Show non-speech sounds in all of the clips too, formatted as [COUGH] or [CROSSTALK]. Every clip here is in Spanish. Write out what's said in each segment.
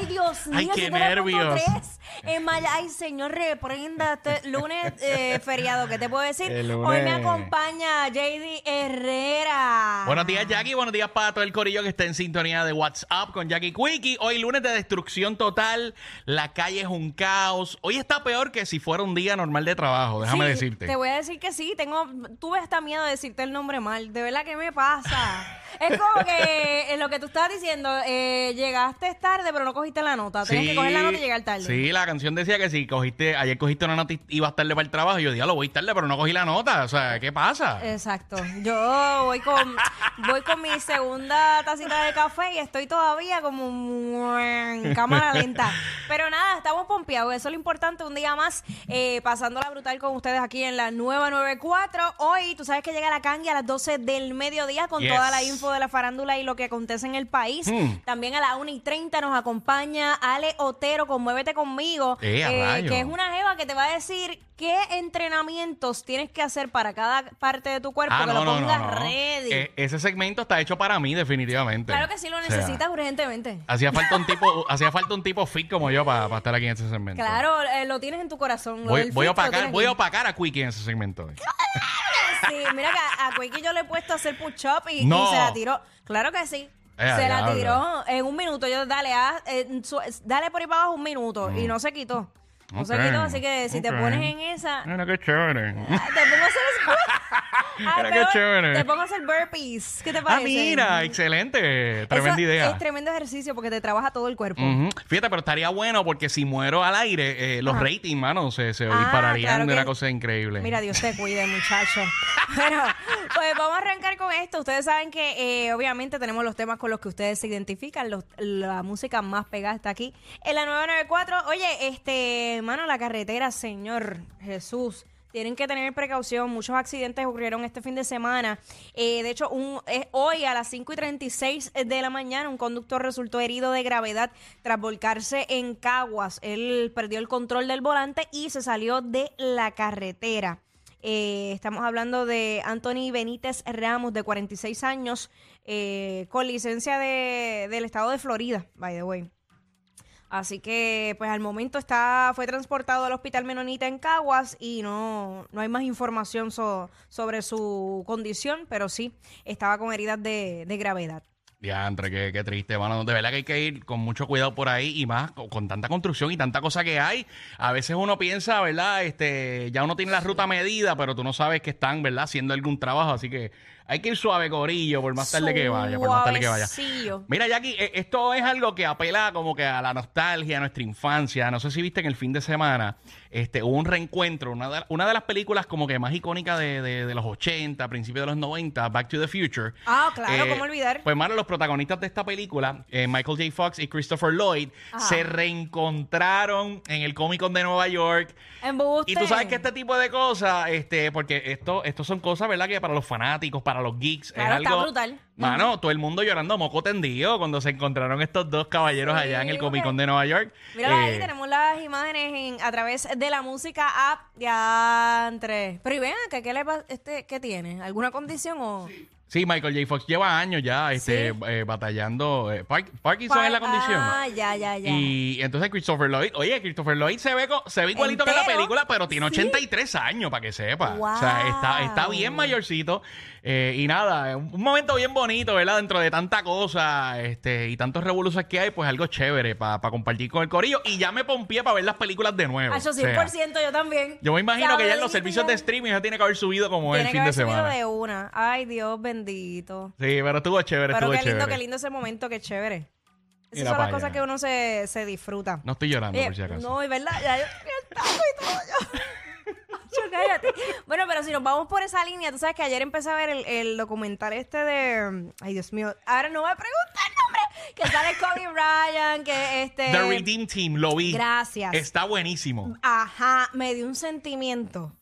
Ay, Dios mío, Ay, qué 103.3. nervios. En Ay, señor, reprenda. Este lunes [LAUGHS] eh, feriado, ¿qué te puedo decir? Hoy me acompaña JD Herrera. Buenos días, Jackie. Buenos días para todo el corillo que está en sintonía de WhatsApp con Jackie Quickie. Hoy lunes de destrucción total. La calle es un caos. Hoy está peor que si fuera un día normal de trabajo, déjame Sí, decirte. Te voy a decir que sí, tengo, tuve hasta miedo de decirte el nombre mal. De verdad que me pasa. es como que en lo que tú estabas diciendo, eh, llegaste tarde, pero no cogiste la nota. Tienes que coger la nota y llegar tarde. Sí, la canción decía que si cogiste, ayer cogiste una nota y ibas tarde para el trabajo. Y yo día lo voy tarde, pero no cogí la nota. O sea, ¿qué pasa? Exacto. Yo voy con voy con mi segunda tacita de café y estoy todavía como en cámara lenta. Pero estamos pompeados. Eso es lo importante. Un día más eh, pasándola brutal con ustedes aquí en la nueva 94. Hoy, tú sabes que llega la cangue a las 12 del mediodía con Yes. toda la info de la farándula y lo que acontece en el país. Hmm. También a las 1 y 30 nos acompaña Ale Otero con Muévete conmigo. Eh, rayo. que es una jeva que te va a decir qué entrenamientos tienes que hacer para cada parte de tu cuerpo Ah, que no, lo no, pongas no. ready. Eh, ese segmento está hecho para mí, definitivamente. claro que sí lo O sea, necesitas urgentemente. hacía falta un tipo, hacía falta un tipo fit como yo para, estar aquí en ese segmento. Claro, eh, lo tienes en tu corazón. lo Voy, del voy a lo opacar, tienes voy a aquí. opacar a Quickie en ese segmento. Sí, mira que a, a Quickie yo le he puesto a hacer push-up y, y No. se la tiró. Claro que sí. Eh, se la diablo. tiró en un minuto. Yo, dale, haz, eh, su- dale por ahí para abajo un minuto. Y no se quitó. No se Mm. Ok, quitó, así que si te ok. pones en esa, Mira qué chévere. Ah, Te pongo a hacer Ay, Mira qué peor, chévere. Te pongo a hacer burpees. ¿Qué te Ah, parece? mira, excelente. Tremenda Eso idea. Es tremendo ejercicio porque te trabaja todo el cuerpo. Fíjate, pero estaría bueno porque si muero al aire, eh, los Ajá. ratings, mano, se, se Ah, dispararían claro de que- una cosa increíble. Mira, Dios te cuide, muchacho. [LAUGHS] Bueno, pues vamos a arrancar con esto. Ustedes saben que eh, obviamente tenemos los temas con los que ustedes se identifican. los- la música más pegada está aquí en la 994. Oye, este, mano, la carretera, Señor Jesús. Tienen que tener precaución. Muchos accidentes ocurrieron este fin de semana. Eh, de hecho, un, eh, hoy a las 5 y 36 de la mañana, un conductor resultó herido de gravedad tras volcarse en Caguas. Él perdió el control del volante y se salió de la carretera. Eh, estamos hablando de Anthony Benítez Ramos, de 46 años, eh, con licencia de- del estado de Florida, by the way. Así que, pues al momento está fue transportado al Hospital Menonita en Caguas y no, no hay más información so- sobre su condición, pero sí estaba con heridas de, gravedad. Diantre, qué, triste, mano. De verdad que hay que ir con mucho cuidado por ahí y más con, con tanta construcción y tanta cosa que hay. A veces uno piensa, ¿verdad? Este, ya uno tiene la ruta medida, pero tú no sabes que están, ¿verdad? Haciendo algún trabajo. Así que hay que ir suave, corillo, por más tarde que vaya, por más tarde que vaya. Suavecillo. Mira, Jackie, eh, esto es algo que apela como que a la nostalgia, a nuestra infancia. No sé si viste en el fin de semana este, hubo un reencuentro, una de, una de las películas como que más icónicas de, de- de los 80, principios de los 90, Back to the Future. Ah, claro, Eh, ¿cómo olvidar? Pues, mano, los protagonistas de esta película, eh, Michael J. Fox y Christopher Lloyd, Ajá. se reencontraron en el Comic Con de Nueva York. Embuste. Y tú sabes que este tipo de cosas, este, porque esto, esto son cosas, ¿verdad? Que para los fanáticos, para los geeks, Claro, es está algo. brutal. Mano, todo el mundo llorando moco tendido cuando se encontraron estos dos caballeros Sí, allá en el Comic Con de Nueva York. Mira ahí, Eh, tenemos las imágenes en- a través de la música app de entre. Pero y vean, ¿qué, qué, le este, ¿qué tiene? ¿Alguna condición o...? Sí, Michael J. Fox lleva años ya este, Sí. eh, batallando. eh, Park- Parkinson es la condición. Ah, ya, ya, ya. Y entonces Christopher Lloyd, oye, Christopher Lloyd se ve, co- se ve igualito que la Entero. película, pero tiene Sí. 83 años, para que sepa. O sea, está, está Wow. bien mayorcito. Eh, y nada, un un momento bien bonito, ¿verdad? Dentro de tanta cosa este, y tantos revoluciones que hay, pues algo chévere para compartir con el corillo. Y ya me pompié para ver las películas de nuevo. Ah, eso O sea, 100% yo también. yo me imagino que ya en los Sabadito servicios ya. de streaming ya tiene que haber subido como el Tiene que fin de haber subido semana. de una. Ay, Dios bendito. Sí, pero estuvo chévere, Pero estuvo qué lindo, chévere. qué lindo ese momento, qué chévere. Esas Mira son pa' las cosas allá. que uno se, se disfruta. No estoy llorando, Oye, por si acaso. no, es verdad, ya yo estoy al taco y todo. Yo. [LAUGHS] Yo, cállate. Bueno, pero si nos vamos por esa línea, tú sabes que ayer empecé a ver el, el documental este de. Ay, Dios mío. Ahora no me pregunta el nombre. que sale Kobe [LAUGHS] Bryant, que este... The Redeem Team, lo vi. Gracias. Está buenísimo. Ajá, me dio un sentimiento.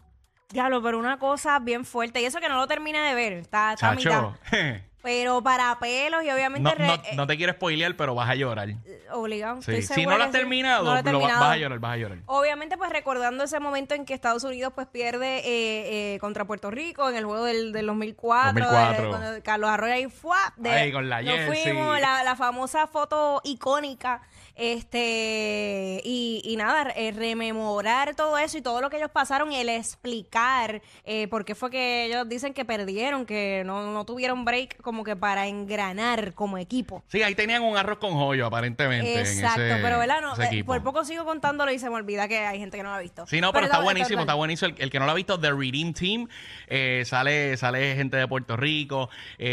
Diablo, pero una cosa bien fuerte. Y eso que no lo terminé de ver. Está, está a mitad. [LAUGHS] Pero para pelos y obviamente... No, eh, no te quiero spoilear, pero vas a llorar. obligado. Sí. Si no lo has terminado, No lo lo vas a llorar, vas a llorar. Obviamente, pues recordando ese momento en que Estados Unidos pues pierde eh, eh, contra Puerto Rico en el juego del, del 2004, 2004. eh, cuando Carlos Arroyo ahí fue, de, Ahí con la nos fuimos, la, la famosa foto icónica, este y, y nada, eh, rememorar todo eso y todo lo que ellos pasaron y el explicar eh, por qué fue que ellos dicen que perdieron, que no, no tuvieron break como que para engranar como equipo. Sí, ahí tenían un arroz con joyo, aparentemente. Exacto, en ese, pero ¿verdad? No, ese eh, por poco sigo contándolo y se me olvida que hay gente que no lo ha visto. Sí, no, pero, está está- buenísimo, está buenísimo. El, el que no lo ha visto, The Redeem Team, eh, sale, sale gente de Puerto Rico,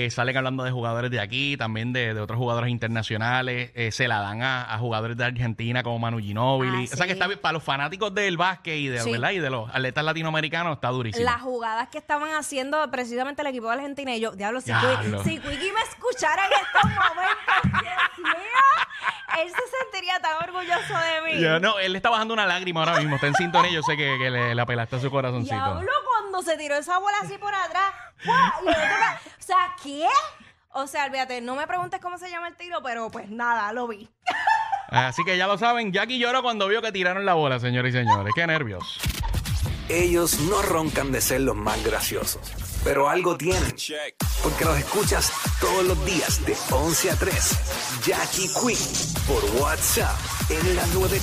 salen hablando de jugadores de aquí, también de, de otros jugadores internacionales, se la dan a, a jugadores de Argentina como Manu Ginóbili. Ah, O sea que está bien, para los fanáticos del básquet y de, Sí. ¿verdad? y de los atletas latinoamericanos está durísimo. Las jugadas que estaban haciendo precisamente el equipo de Argentina y yo, diablo, si, Diablo. Si Quickie me escuchara en estos momentos, Dios mío, él se sentiría tan orgulloso de mí. No, él está bajando una lágrima ahora mismo, está en sintonía, yo sé que, que le, le apelaste a su corazoncito. Diablo, cuando se tiró esa bola así por atrás. Y el otro ca- o sea, ¿qué? O sea, olvídate, no me preguntes cómo se llama el tiro, pero pues nada, lo vi. Así que ya lo saben, Jackie lloró cuando vio que tiraron la bola, señores y señores. Qué nervios. Ellos no roncan de ser los más graciosos, pero algo tienen. Porque los escuchas todos los días de 11 a 3. Jackie Quinn por WhatsApp en la 9.